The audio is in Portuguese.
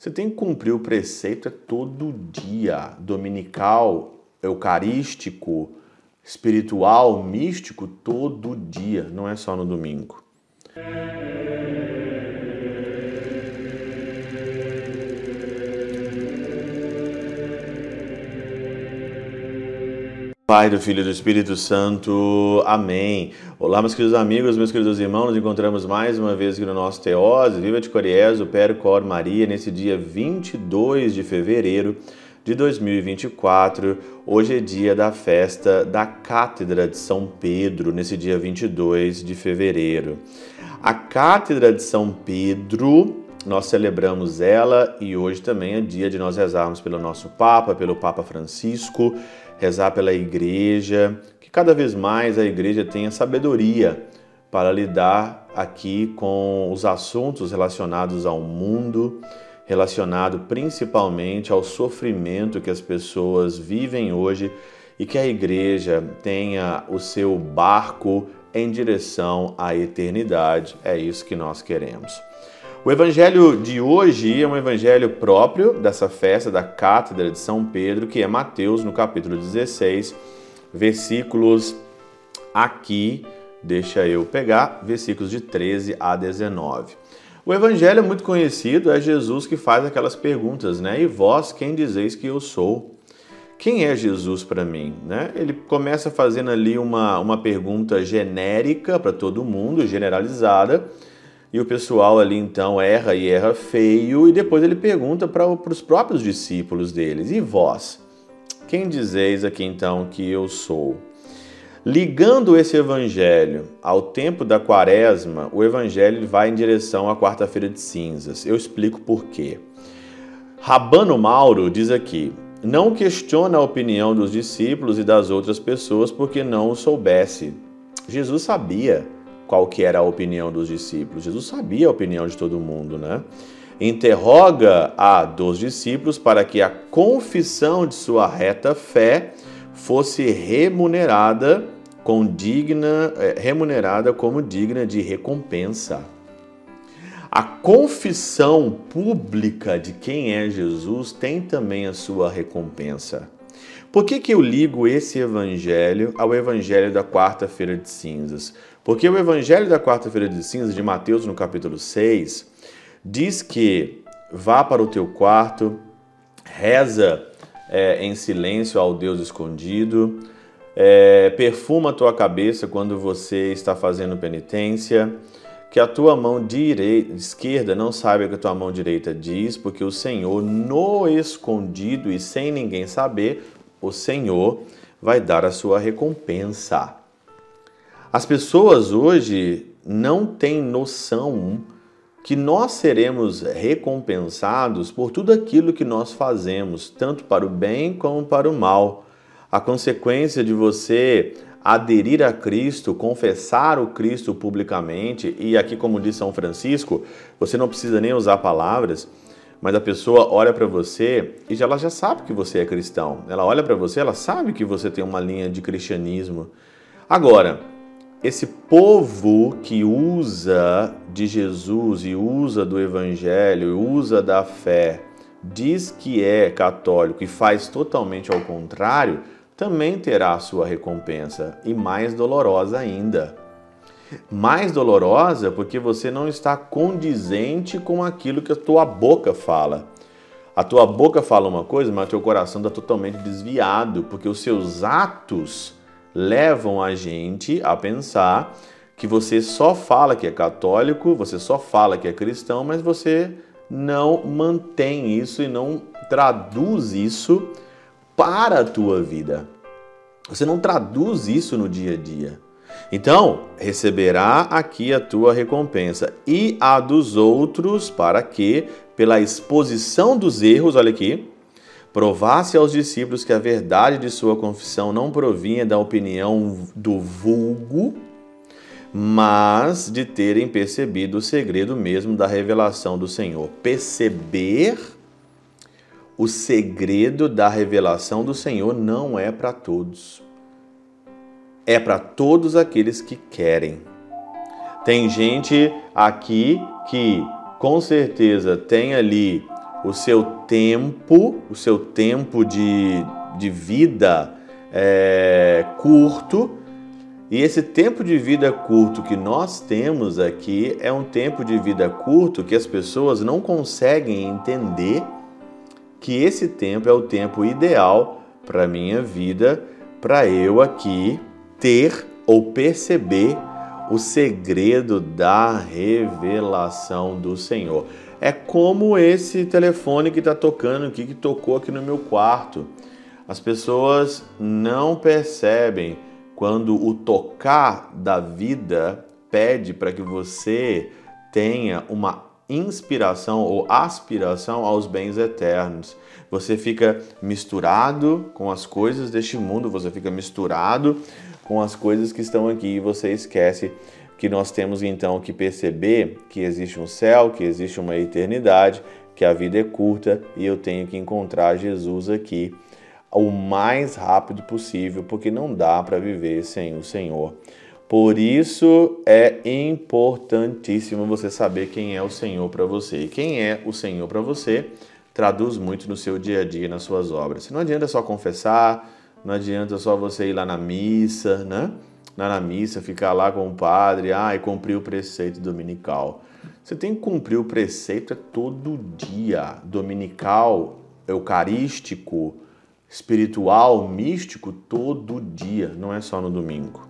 Você tem que cumprir o preceito é todo dia, dominical, eucarístico, espiritual, místico, todo dia, não é só no domingo. Pai, do Filho e do Espírito Santo. Amém. Olá, meus queridos amigos, meus queridos irmãos, nos encontramos mais uma vez aqui no nosso Teose, Viva de Coriés, o Cor Maria, nesse dia 22 de fevereiro de 2024. Hoje é dia da festa da Cátedra de São Pedro, nesse dia 22 de fevereiro. A Cátedra de São Pedro, nós celebramos ela e hoje também é dia de nós rezarmos pelo nosso Papa, pelo Papa Francisco rezar pela igreja, que cada vez mais a igreja tenha sabedoria para lidar aqui com os assuntos relacionados ao mundo, relacionado principalmente ao sofrimento que as pessoas vivem hoje e que a igreja tenha o seu barco em direção à eternidade. É isso que nós queremos. O evangelho de hoje é um evangelho próprio dessa festa da Cátedra de São Pedro, que é Mateus, no capítulo 16, versículos aqui, deixa eu pegar, versículos de 13 a 19. O evangelho é muito conhecido, é Jesus que faz aquelas perguntas, né? E vós, quem dizeis que eu sou? Quem é Jesus para mim? Né? Ele começa fazendo ali uma, uma pergunta genérica para todo mundo, generalizada, e o pessoal ali então erra e erra feio, e depois ele pergunta para os próprios discípulos deles: E vós? Quem dizeis aqui então que eu sou? Ligando esse evangelho ao tempo da quaresma, o evangelho vai em direção à quarta-feira de cinzas. Eu explico por quê. Rabano Mauro diz aqui: não questiona a opinião dos discípulos e das outras pessoas porque não o soubesse. Jesus sabia qual que era a opinião dos discípulos. Jesus sabia a opinião de todo mundo, né? Interroga a dos discípulos para que a confissão de sua reta fé fosse remunerada com digna, é, remunerada como digna de recompensa. A confissão pública de quem é Jesus tem também a sua recompensa. Por que, que eu ligo esse evangelho ao evangelho da quarta-feira de cinzas? Porque o evangelho da quarta-feira de cinzas, de Mateus, no capítulo 6, diz que vá para o teu quarto, reza é, em silêncio ao Deus escondido, é, perfuma a tua cabeça quando você está fazendo penitência, que a tua mão direita, esquerda não saiba o que a tua mão direita diz, porque o Senhor, no escondido e sem ninguém saber, o Senhor vai dar a sua recompensa. As pessoas hoje não têm noção que nós seremos recompensados por tudo aquilo que nós fazemos, tanto para o bem como para o mal. A consequência de você aderir a Cristo, confessar o Cristo publicamente, e aqui, como diz São Francisco, você não precisa nem usar palavras, mas a pessoa olha para você e ela já sabe que você é cristão. Ela olha para você, ela sabe que você tem uma linha de cristianismo. Agora, esse povo que usa de Jesus e usa do evangelho, e usa da fé, diz que é católico e faz totalmente ao contrário, também terá sua recompensa e mais dolorosa ainda mais dolorosa porque você não está condizente com aquilo que a tua boca fala. A tua boca fala uma coisa, mas o teu coração está totalmente desviado, porque os seus atos levam a gente a pensar que você só fala que é católico, você só fala que é cristão, mas você não mantém isso e não traduz isso para a tua vida. Você não traduz isso no dia a dia. Então, receberá aqui a tua recompensa e a dos outros, para que, pela exposição dos erros, olha aqui, provasse aos discípulos que a verdade de sua confissão não provinha da opinião do vulgo, mas de terem percebido o segredo mesmo da revelação do Senhor. Perceber o segredo da revelação do Senhor não é para todos é para todos aqueles que querem. Tem gente aqui que com certeza tem ali o seu tempo, o seu tempo de, de vida é, curto. E esse tempo de vida curto que nós temos aqui é um tempo de vida curto que as pessoas não conseguem entender que esse tempo é o tempo ideal para minha vida, para eu aqui ter ou perceber o segredo da revelação do Senhor. É como esse telefone que está tocando aqui, que tocou aqui no meu quarto. As pessoas não percebem quando o tocar da vida pede para que você tenha uma inspiração ou aspiração aos bens eternos. Você fica misturado com as coisas deste mundo, você fica misturado com as coisas que estão aqui e você esquece que nós temos então que perceber que existe um céu, que existe uma eternidade, que a vida é curta e eu tenho que encontrar Jesus aqui o mais rápido possível, porque não dá para viver sem o Senhor. Por isso é importantíssimo você saber quem é o Senhor para você. E quem é o Senhor para você traduz muito no seu dia a dia, nas suas obras. Não adianta só confessar, não adianta só você ir lá na missa, né? Lá na missa, ficar lá com o padre, ah, e cumprir o preceito dominical. Você tem que cumprir o preceito é todo dia, dominical, eucarístico, espiritual, místico, todo dia, não é só no domingo.